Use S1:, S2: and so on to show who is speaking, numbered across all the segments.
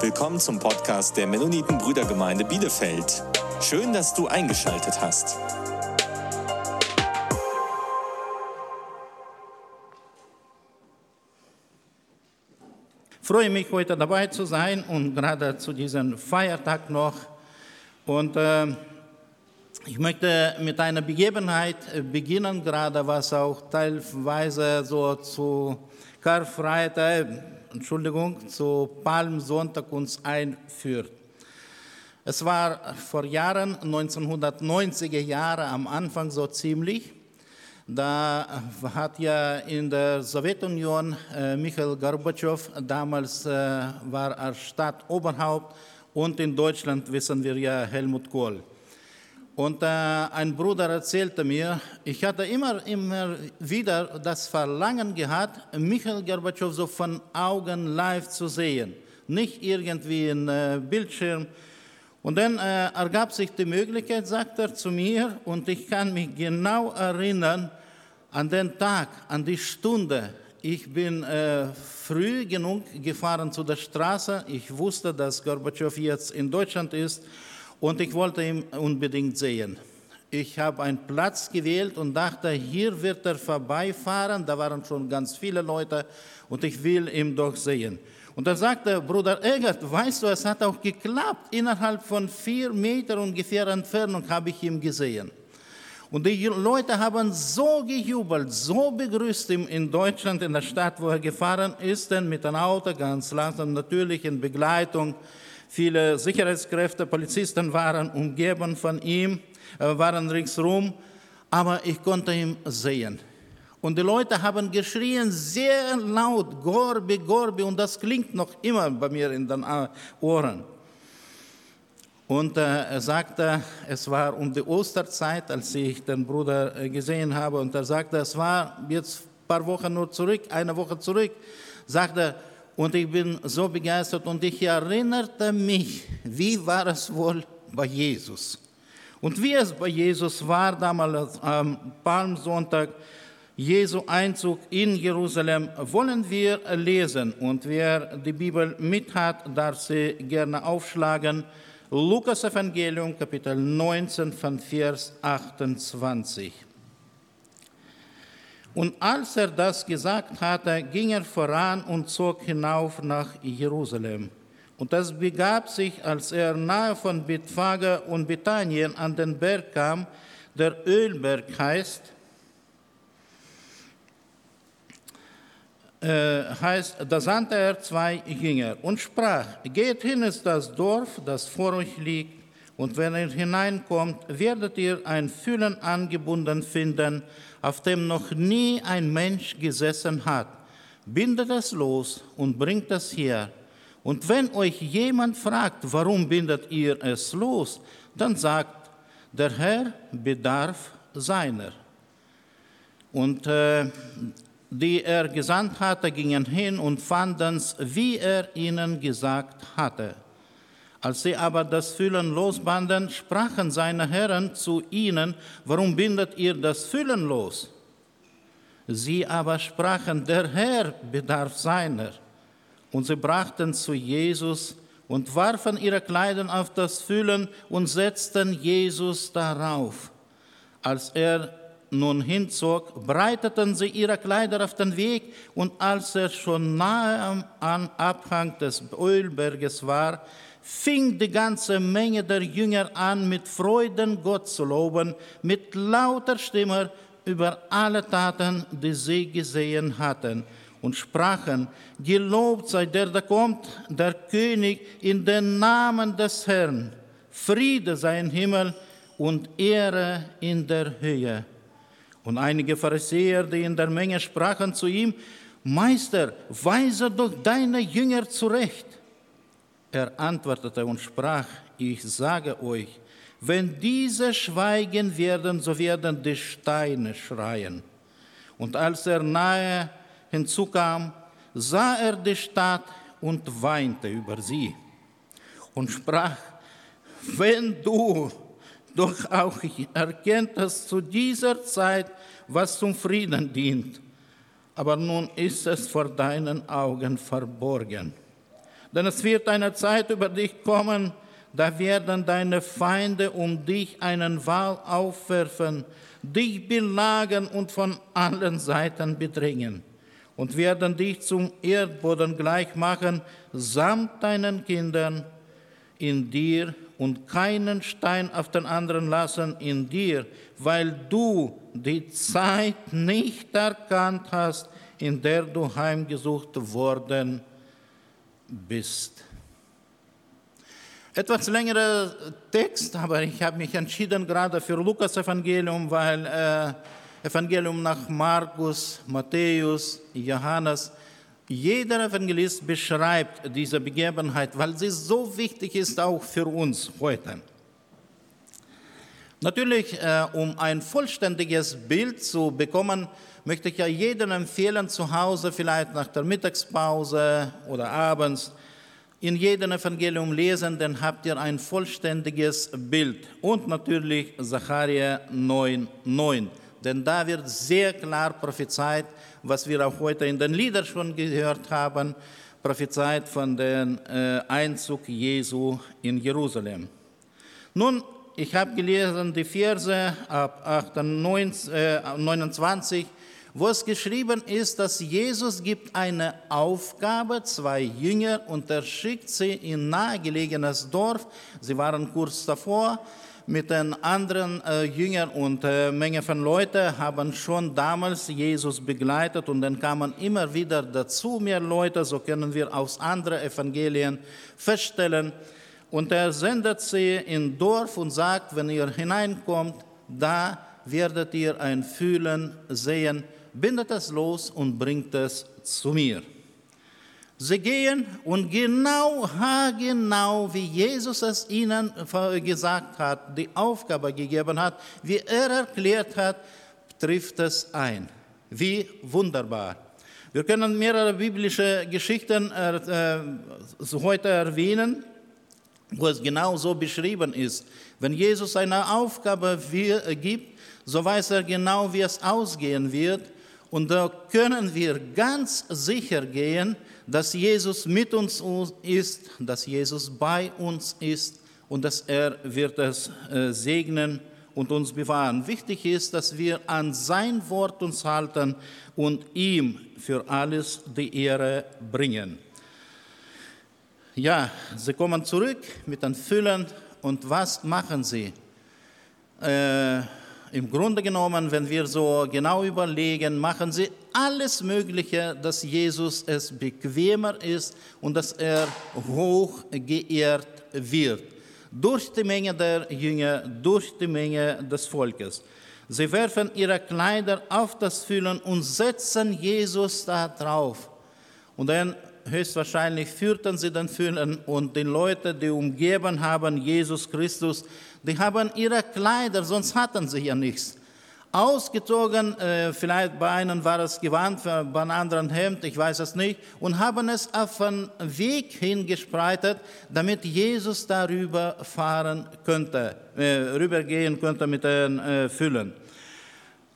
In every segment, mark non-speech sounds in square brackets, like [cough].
S1: Willkommen zum Podcast der Mennoniten Brüdergemeinde Bielefeld. Schön, dass du eingeschaltet hast.
S2: Ich freue mich, heute dabei zu sein und gerade zu diesem Feiertag noch. Und äh, ich möchte mit einer Begebenheit beginnen, gerade was auch teilweise so zu Karfreitag, Entschuldigung, zu Palmsonntag uns einführt. Es war vor Jahren, 1990er Jahre, am Anfang so ziemlich. Da hat ja in der Sowjetunion äh, Michael Gorbatschow, damals äh, war er Stadtoberhaupt und in Deutschland wissen wir ja Helmut Kohl. Und äh, ein Bruder erzählte mir, ich hatte immer, immer wieder das Verlangen gehabt, Michael Gorbatschow so von Augen live zu sehen, nicht irgendwie in äh, Bildschirm. Und dann äh, ergab sich die Möglichkeit, sagt er zu mir, und ich kann mich genau erinnern an den Tag, an die Stunde. Ich bin äh, früh genug gefahren zu der Straße. Ich wusste, dass Gorbatschow jetzt in Deutschland ist und ich wollte ihn unbedingt sehen. Ich habe einen Platz gewählt und dachte, hier wird er vorbeifahren. Da waren schon ganz viele Leute und ich will ihn doch sehen. Und da sagte Bruder Egert, weißt du, es hat auch geklappt. Innerhalb von vier Metern ungefähr Entfernung habe ich ihn gesehen. Und die Leute haben so gejubelt, so begrüßt ihn in Deutschland, in der Stadt, wo er gefahren ist, denn mit einem Auto ganz langsam, natürlich in Begleitung. Viele Sicherheitskräfte, Polizisten waren umgeben von ihm, äh, waren ringsherum, aber ich konnte ihn sehen. Und die Leute haben geschrien sehr laut, Gorbi, Gorbi, und das klingt noch immer bei mir in den Ohren. Und äh, er sagte, es war um die Osterzeit, als ich den Bruder äh, gesehen habe, und er sagte, es war jetzt ein paar Wochen nur zurück, eine Woche zurück, sagte, und ich bin so begeistert und ich erinnerte mich, wie war es wohl bei Jesus? Und wie es bei Jesus war damals am Palmsonntag, Jesu Einzug in Jerusalem wollen wir lesen. Und wer die Bibel mit hat, darf sie gerne aufschlagen. Lukas Evangelium, Kapitel 19 von Vers 28. Und als er das gesagt hatte, ging er voran und zog hinauf nach Jerusalem. Und das begab sich, als er nahe von Bethphage und Bethanien an den Berg kam, der Ölberg heißt, äh, heißt, da sandte er zwei Jünger und sprach, geht hin ist das Dorf, das vor euch liegt, und wenn ihr hineinkommt, werdet ihr ein Füllen angebunden finden, auf dem noch nie ein Mensch gesessen hat. Bindet es los und bringt es her. Und wenn euch jemand fragt, warum bindet ihr es los, dann sagt, der Herr bedarf seiner. Und äh, die er gesandt hatte, gingen hin und fanden es, wie er ihnen gesagt hatte. Als sie aber das Füllen losbanden, sprachen seine Herren zu ihnen, warum bindet ihr das Füllen los? Sie aber sprachen, der Herr bedarf seiner. Und sie brachten zu Jesus und warfen ihre Kleider auf das Füllen und setzten Jesus darauf. Als er nun hinzog, breiteten sie ihre Kleider auf den Weg, und als er schon nahe am Abhang des Ölberges war, fing die ganze Menge der Jünger an, mit Freuden Gott zu loben, mit lauter Stimme über alle Taten, die sie gesehen hatten, und sprachen, Gelobt sei der, der kommt, der König, in den Namen des Herrn. Friede sei im Himmel und Ehre in der Höhe. Und einige Pharisäer, die in der Menge sprachen zu ihm, Meister, weise doch deine Jünger zurecht. Er antwortete und sprach, ich sage euch, wenn diese schweigen werden, so werden die Steine schreien. Und als er nahe hinzukam, sah er die Stadt und weinte über sie und sprach, wenn du doch auch erkenntest zu dieser Zeit, was zum Frieden dient, aber nun ist es vor deinen Augen verborgen. Denn es wird eine Zeit über dich kommen, da werden deine Feinde um dich einen Wall aufwerfen, dich belagern und von allen Seiten bedrängen und werden dich zum Erdboden gleich machen, samt deinen Kindern in dir und keinen Stein auf den anderen lassen in dir, weil du die Zeit nicht erkannt hast, in der du heimgesucht worden bist. Etwas längerer Text, aber ich habe mich entschieden gerade für Lukas Evangelium, weil äh, Evangelium nach Markus, Matthäus, Johannes, jeder Evangelist beschreibt diese Begebenheit, weil sie so wichtig ist auch für uns heute. Natürlich, äh, um ein vollständiges Bild zu bekommen, möchte ich ja jedem empfehlen, zu Hause vielleicht nach der Mittagspause oder abends in jedem Evangelium lesen, dann habt ihr ein vollständiges Bild. Und natürlich Zacharia 9, 9. Denn da wird sehr klar prophezeit, was wir auch heute in den Liedern schon gehört haben, prophezeit von dem äh, Einzug Jesu in Jerusalem. Nun, ich habe gelesen die Verse ab 28, äh, 29, wo es geschrieben ist, dass Jesus gibt eine Aufgabe, zwei Jünger, und er schickt sie in nahegelegenes Dorf. Sie waren kurz davor mit den anderen äh, Jüngern und äh, Menge von Leuten haben schon damals Jesus begleitet und dann kamen immer wieder dazu mehr Leute, so können wir aus anderen Evangelien feststellen. Und er sendet sie in Dorf und sagt, wenn ihr hineinkommt, da werdet ihr ein Fühlen sehen, bindet es los und bringt es zu mir. Sie gehen und genau, genau wie Jesus es ihnen gesagt hat, die Aufgabe gegeben hat, wie er erklärt hat, trifft es ein. Wie wunderbar. Wir können mehrere biblische Geschichten äh, heute erwähnen, wo es genau so beschrieben ist. Wenn Jesus eine Aufgabe gibt, so weiß er genau, wie es ausgehen wird. Und da können wir ganz sicher gehen, dass Jesus mit uns ist, dass Jesus bei uns ist und dass er wird es äh, segnen und uns bewahren. Wichtig ist, dass wir an sein Wort uns halten und ihm für alles die Ehre bringen. Ja, sie kommen zurück mit den Füllen und was machen sie? Äh, im Grunde genommen, wenn wir so genau überlegen, machen sie alles Mögliche, dass Jesus es bequemer ist und dass er hoch geehrt wird. Durch die Menge der Jünger, durch die Menge des Volkes. Sie werfen ihre Kleider auf das Füllen und setzen Jesus da drauf. Und dann höchstwahrscheinlich führten sie den Füllen und die Leute, die umgeben haben, Jesus Christus, die haben ihre Kleider, sonst hatten sie ja nichts. Ausgezogen, äh, vielleicht bei einem war es Gewand, bei einem anderen Hemd, ich weiß es nicht, und haben es auf den Weg hingespreitet, damit Jesus darüber fahren könnte, äh, rübergehen könnte mit den äh, Füllen.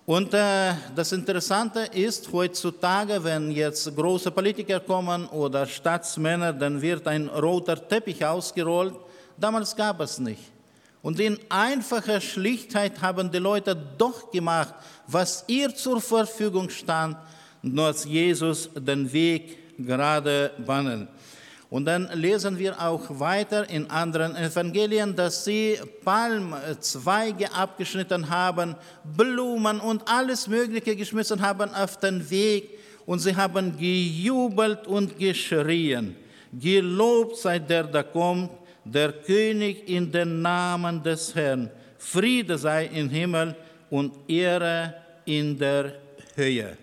S2: Und äh, das Interessante ist, heutzutage, wenn jetzt große Politiker kommen oder Staatsmänner, dann wird ein roter Teppich ausgerollt. Damals gab es nicht. Und in einfacher Schlichtheit haben die Leute doch gemacht, was ihr zur Verfügung stand, nur als Jesus den Weg gerade bannen. Und dann lesen wir auch weiter in anderen Evangelien, dass sie Palmzweige abgeschnitten haben, Blumen und alles Mögliche geschmissen haben auf den Weg. Und sie haben gejubelt und geschrien. Gelobt sei der, der kommt, der König in den Namen des Herrn. Friede sei im Himmel und Ehre in der Höhe.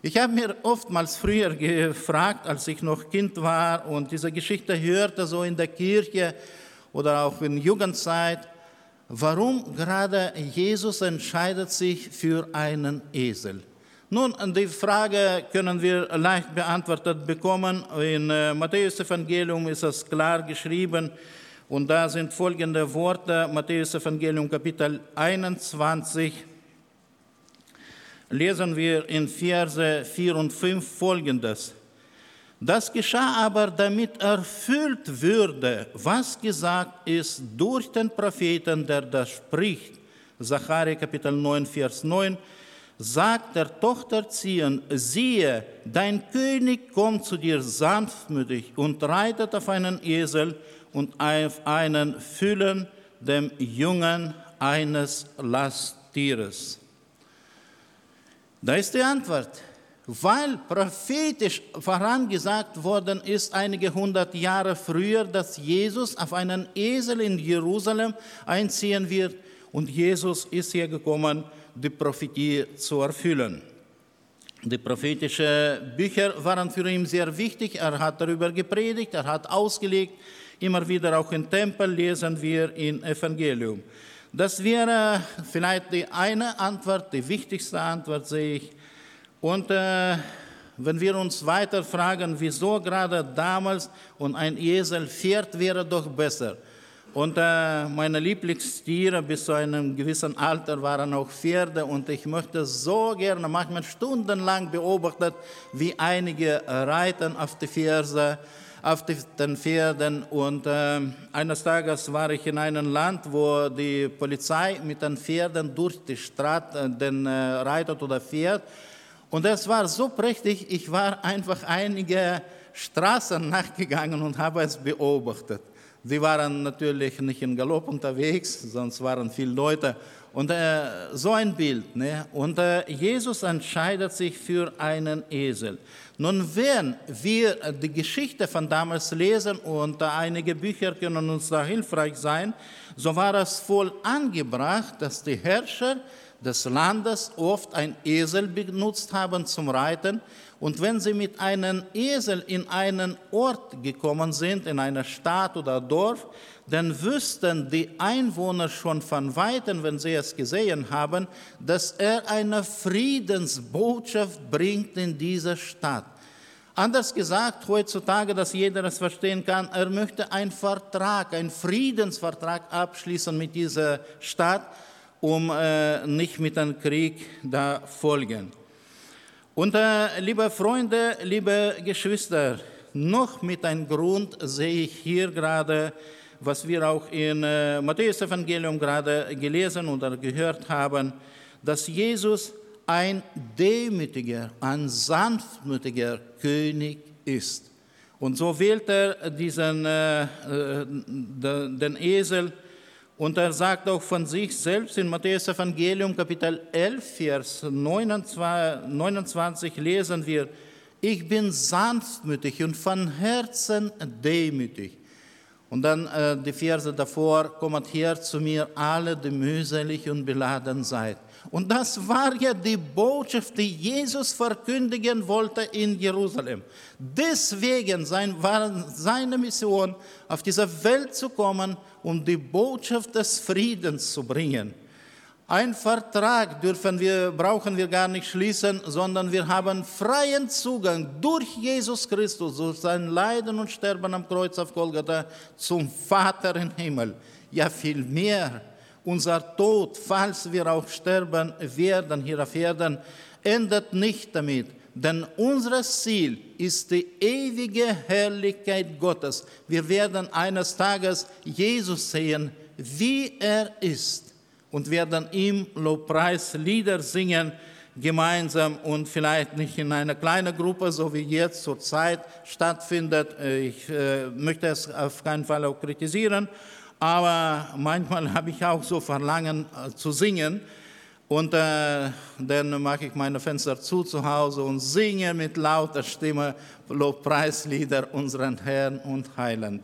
S2: Ich habe mir oftmals früher gefragt, als ich noch Kind war und diese Geschichte hörte, so in der Kirche oder auch in Jugendzeit, warum gerade Jesus entscheidet sich für einen Esel. Nun, die Frage können wir leicht beantwortet bekommen. In äh, Matthäus Evangelium ist es klar geschrieben und da sind folgende Worte, Matthäus Evangelium Kapitel 21, lesen wir in Verse 4 und 5 folgendes. Das geschah aber, damit erfüllt würde, was gesagt ist durch den Propheten, der das spricht. Zachariah Kapitel 9, Vers 9 sagt der Tochter Zion, siehe, dein König kommt zu dir sanftmütig und reitet auf einen Esel und auf einen Füllen, dem Jungen eines Lasttieres. Da ist die Antwort weil prophetisch vorangesagt worden ist, einige hundert Jahre früher, dass Jesus auf einen Esel in Jerusalem einziehen wird. Und Jesus ist hier gekommen, die Prophetie zu erfüllen. Die prophetischen Bücher waren für ihn sehr wichtig. Er hat darüber gepredigt, er hat ausgelegt. Immer wieder auch im Tempel lesen wir im Evangelium. Das wäre vielleicht die eine Antwort, die wichtigste Antwort, sehe ich. Und äh, wenn wir uns weiter fragen, wieso gerade damals und ein Esel fährt, wäre doch besser. Und äh, meine Lieblingstiere bis zu einem gewissen Alter waren auch Pferde und ich möchte so gerne, manchmal stundenlang beobachtet, wie einige reiten auf die Ferse, auf den Pferden und äh, eines Tages war ich in einem Land, wo die Polizei mit den Pferden durch die Stadt äh, den äh, reitet oder fährt und es war so prächtig, ich war einfach einige Straßen nachgegangen und habe es beobachtet. Sie waren natürlich nicht in Galopp unterwegs, sonst waren viele Leute. Und äh, so ein Bild. Ne? Und äh, Jesus entscheidet sich für einen Esel. Nun, wenn wir die Geschichte von damals lesen und äh, einige Bücher können uns da hilfreich sein, so war es voll angebracht, dass die Herrscher des Landes oft ein Esel benutzt haben zum Reiten. Und wenn sie mit einem Esel in einen Ort gekommen sind, in eine Stadt oder Dorf, dann wüssten die Einwohner schon von weitem, wenn sie es gesehen haben, dass er eine Friedensbotschaft bringt in diese Stadt. Anders gesagt, heutzutage, dass jeder es verstehen kann, er möchte einen Vertrag, einen Friedensvertrag abschließen mit dieser Stadt, um äh, nicht mit einem Krieg da folgen. Und äh, liebe Freunde, liebe Geschwister, noch mit einem Grund sehe ich hier gerade, was wir auch in äh, Matthäus Evangelium gerade gelesen oder gehört haben, dass Jesus ein demütiger, ein sanftmütiger König ist. Und so wählt er diesen, äh, äh den Esel und er sagt auch von sich selbst in Matthäus Evangelium Kapitel 11, Vers 29 lesen wir, ich bin sanftmütig und von Herzen demütig. Und dann äh, die Verse davor, kommt her zu mir alle, die mühselig und beladen seid. Und das war ja die Botschaft, die Jesus verkündigen wollte in Jerusalem. Deswegen sein, war seine Mission, auf diese Welt zu kommen, um die Botschaft des Friedens zu bringen. Ein Vertrag dürfen wir, brauchen wir gar nicht schließen, sondern wir haben freien Zugang durch Jesus Christus, durch sein Leiden und Sterben am Kreuz auf Golgatha zum Vater im Himmel. Ja, viel mehr unser Tod, falls wir auch sterben werden hier auf Erden, endet nicht damit. Denn unser Ziel ist die ewige Herrlichkeit Gottes. Wir werden eines Tages Jesus sehen, wie er ist und werden ihm Lobpreislieder singen gemeinsam und vielleicht nicht in einer kleinen Gruppe, so wie jetzt zur Zeit stattfindet. Ich äh, möchte es auf keinen Fall auch kritisieren, aber manchmal [laughs] habe ich auch so Verlangen äh, zu singen. Und äh, dann mache ich meine Fenster zu zu Hause und singe mit lauter Stimme Lobpreislieder unseren Herrn und Heiland.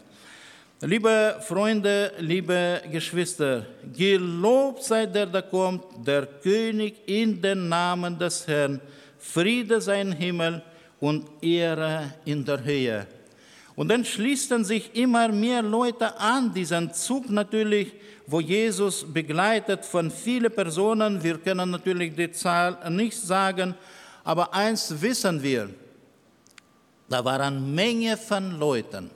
S2: Liebe Freunde, liebe Geschwister, gelobt sei der, der kommt, der König in den Namen des Herrn. Friede sei im Himmel und Ehre in der Höhe. Und dann schließen sich immer mehr Leute an, diesen Zug natürlich, wo Jesus begleitet von vielen Personen. Wir können natürlich die Zahl nicht sagen, aber eins wissen wir, da waren Menge von Leuten.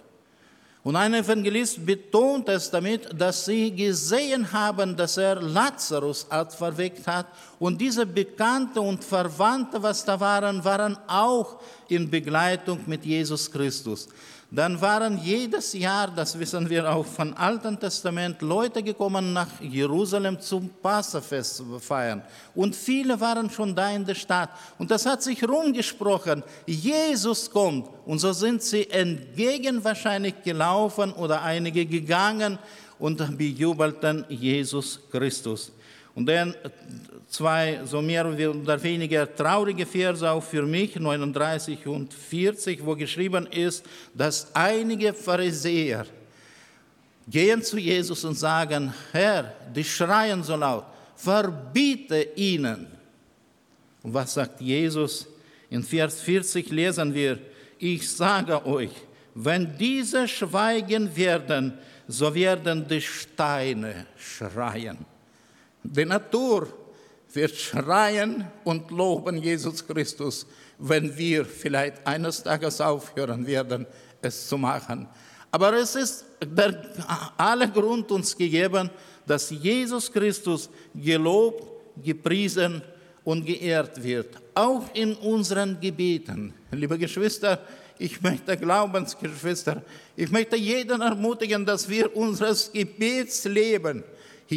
S2: Und ein Evangelist betont es damit, dass sie gesehen haben, dass er Lazarus verweckt hat. Und diese Bekannte und Verwandte, was da waren, waren auch in Begleitung mit Jesus Christus. Dann waren jedes Jahr, das wissen wir auch vom Alten Testament, Leute gekommen nach Jerusalem zum Passafest feiern. Und viele waren schon da in der Stadt. Und das hat sich rumgesprochen, Jesus kommt. Und so sind sie entgegen wahrscheinlich gelaufen oder einige gegangen und bejubelten Jesus Christus. Und dann zwei so mehr oder weniger traurige Verse auch für mich, 39 und 40, wo geschrieben ist, dass einige Pharisäer gehen zu Jesus und sagen, Herr, die schreien so laut, verbiete ihnen. Und was sagt Jesus? In Vers 40 lesen wir, ich sage euch, wenn diese schweigen werden, so werden die Steine schreien. Die Natur wird schreien und loben Jesus Christus, wenn wir vielleicht eines Tages aufhören werden, es zu machen. Aber es ist der aller Grund uns gegeben, dass Jesus Christus gelobt, gepriesen und geehrt wird, auch in unseren Gebeten. Liebe Geschwister, ich möchte Glaubensgeschwister, ich möchte jeden ermutigen, dass wir unseres Gebetsleben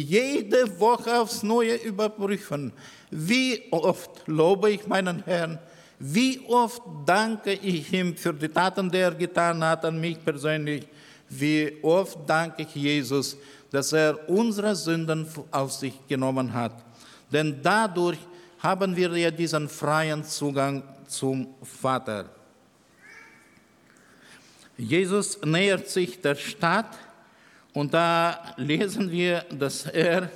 S2: jede Woche aufs Neue überprüfen. Wie oft lobe ich meinen Herrn? Wie oft danke ich ihm für die Taten, die er getan hat an mich persönlich? Wie oft danke ich Jesus, dass er unsere Sünden auf sich genommen hat? Denn dadurch haben wir ja diesen freien Zugang zum Vater. Jesus nähert sich der Stadt und da lesen wir, dass er,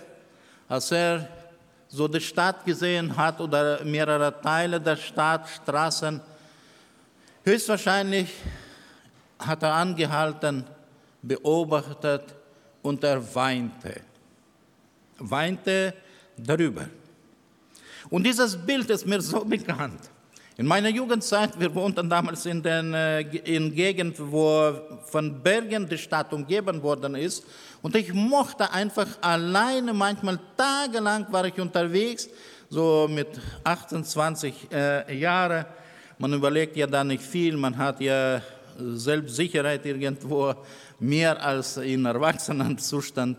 S2: als er so die Stadt gesehen hat oder mehrere Teile der Stadt, Straßen, höchstwahrscheinlich hat er angehalten, beobachtet und er weinte. Weinte darüber. Und dieses Bild ist mir so [laughs] bekannt. In meiner Jugendzeit, wir wohnten damals in der äh, in Gegend, wo von Bergen die Stadt umgeben worden ist. Und ich mochte einfach alleine, manchmal tagelang war ich unterwegs, so mit 28 äh, Jahren. Man überlegt ja da nicht viel, man hat ja Selbstsicherheit irgendwo mehr als in Erwachsenenzustand.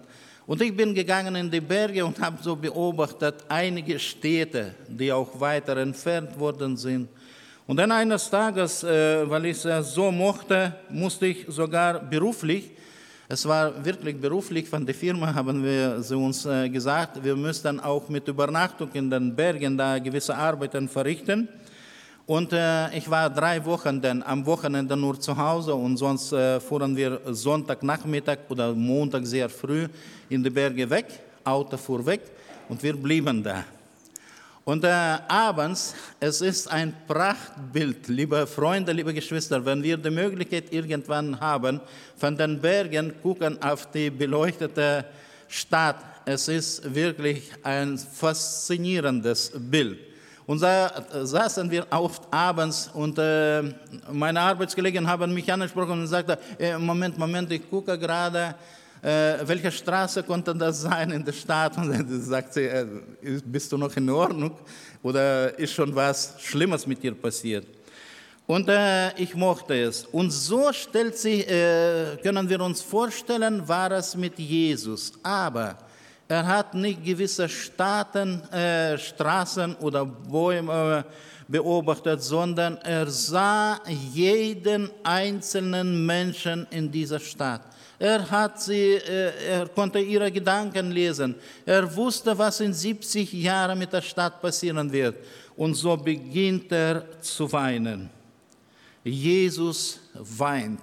S2: Und ich bin gegangen in die Berge und habe so beobachtet einige Städte, die auch weiter entfernt worden sind. Und dann eines Tages, äh, weil ich es so mochte, musste ich sogar beruflich, es war wirklich beruflich von der Firma, haben wir sie uns äh, gesagt, wir müssten auch mit Übernachtung in den Bergen da gewisse Arbeiten verrichten. Und äh, ich war drei Wochen dann am Wochenende nur zu Hause und sonst äh, fuhren wir Sonntagnachmittag oder Montag sehr früh in die Berge weg. Auto fuhr weg und wir blieben da. Und äh, abends, es ist ein Prachtbild, liebe Freunde, liebe Geschwister, wenn wir die Möglichkeit irgendwann haben, von den Bergen gucken auf die beleuchtete Stadt. Es ist wirklich ein faszinierendes Bild. Und da saßen wir oft abends und äh, meine Arbeitskollegen haben mich angesprochen und sagten, äh, Moment, Moment, ich gucke gerade, äh, welche Straße konnte das sein in der Stadt? Und dann sagt sie, äh, bist du noch in Ordnung oder ist schon was Schlimmes mit dir passiert? Und äh, ich mochte es. Und so sich, äh, können wir uns vorstellen, war es mit Jesus. Aber er hat nicht gewisse Staaten, äh, Straßen oder Bäume äh, beobachtet, sondern er sah jeden einzelnen Menschen in dieser Stadt. Er, hat sie, äh, er konnte ihre Gedanken lesen. Er wusste, was in 70 Jahren mit der Stadt passieren wird. Und so beginnt er zu weinen. Jesus weint.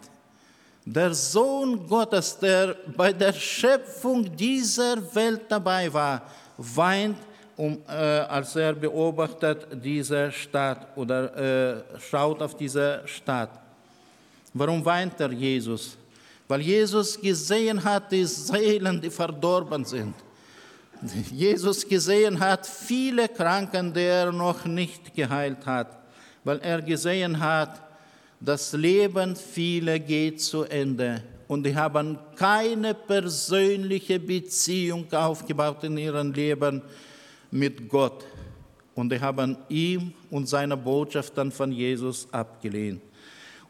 S2: Der Sohn Gottes, der bei der Schöpfung dieser Welt dabei war, weint, um, äh, als er beobachtet diese Stadt oder äh, schaut auf diese Stadt. Warum weint er Jesus? Weil Jesus gesehen hat, die Seelen, die verdorben sind. Jesus gesehen hat, viele Kranken, die er noch nicht geheilt hat. Weil er gesehen hat, das Leben vieler geht zu Ende und die haben keine persönliche Beziehung aufgebaut in ihrem Leben mit Gott. Und die haben ihm und seine Botschaft dann von Jesus abgelehnt.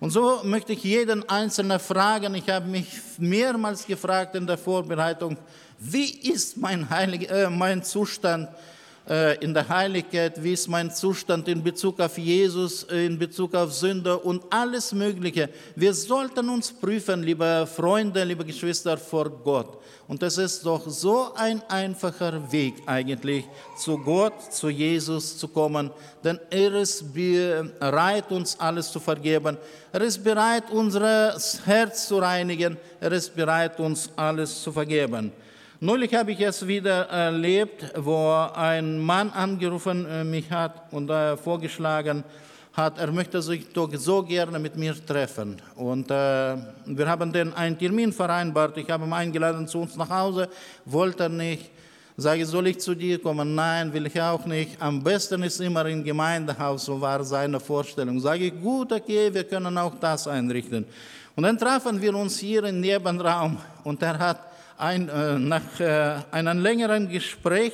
S2: Und so möchte ich jeden Einzelnen fragen. Ich habe mich mehrmals gefragt in der Vorbereitung, wie ist mein, Heilig, äh, mein Zustand in der Heiligkeit, wie ist mein Zustand in Bezug auf Jesus, äh, in Bezug auf Sünde und alles Mögliche. Wir sollten uns prüfen, liebe Freunde, liebe Geschwister, vor Gott. Und es ist doch so ein einfacher Weg eigentlich, zu Gott, zu Jesus zu kommen, denn er ist bereit, uns alles zu vergeben. Er ist bereit, unser Herz zu reinigen. Er ist bereit, uns alles zu vergeben. Neulich habe ich es wieder erlebt, wo ein Mann angerufen äh, mich hat und äh, vorgeschlagen hat, er möchte sich doch so gerne mit mir treffen. Und äh, wir haben dann einen Termin vereinbart. Ich habe ihn eingeladen zu uns nach Hause, wollte er nicht. Sage, soll ich zu dir kommen? Nein, will ich auch nicht. Am besten ist immer im Gemeindehaus, so war seine Vorstellung. Sage ich, gut, okay, wir können auch das einrichten. Und dann trafen wir uns hier im Nebenraum und er hat ein, äh, nach äh, einem längeren Gespräch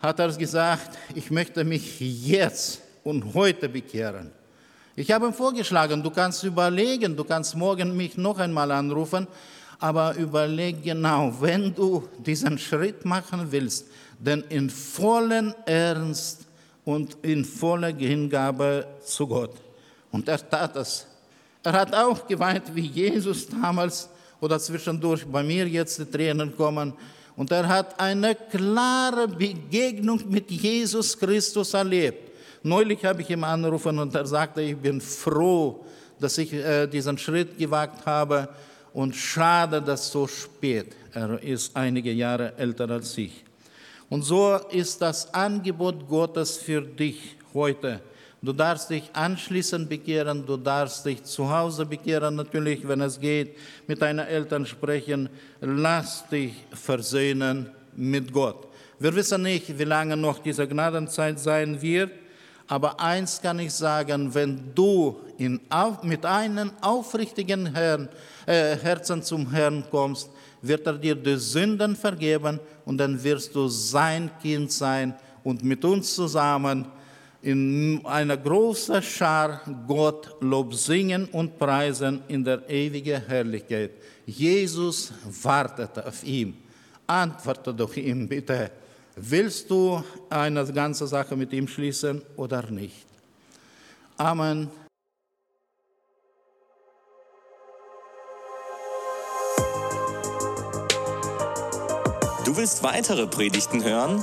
S2: hat er gesagt, ich möchte mich jetzt und heute bekehren. Ich habe ihm vorgeschlagen, du kannst überlegen, du kannst morgen mich noch einmal anrufen, aber überleg genau, wenn du diesen Schritt machen willst, denn in vollen Ernst und in voller Hingabe zu Gott. Und er tat es. Er hat auch geweint wie Jesus damals oder zwischendurch bei mir jetzt die Tränen kommen. Und er hat eine klare Begegnung mit Jesus Christus erlebt. Neulich habe ich ihn angerufen und er sagte, ich bin froh, dass ich äh, diesen Schritt gewagt habe und schade, dass so spät. Er ist einige Jahre älter als ich. Und so ist das Angebot Gottes für dich heute Du darfst dich anschließend bekehren, du darfst dich zu Hause bekehren, natürlich, wenn es geht, mit deinen Eltern sprechen. Lass dich versöhnen mit Gott. Wir wissen nicht, wie lange noch diese Gnadenzeit sein wird, aber eins kann ich sagen, wenn du in, mit einem aufrichtigen Herrn, äh, Herzen zum Herrn kommst, wird er dir die Sünden vergeben und dann wirst du sein Kind sein und mit uns zusammen in einer großen Schar Gott Lob singen und preisen in der ewigen Herrlichkeit. Jesus wartet auf ihn. Antworte doch ihm bitte. Willst du eine ganze Sache mit ihm schließen oder nicht? Amen.
S1: Du willst weitere Predigten hören?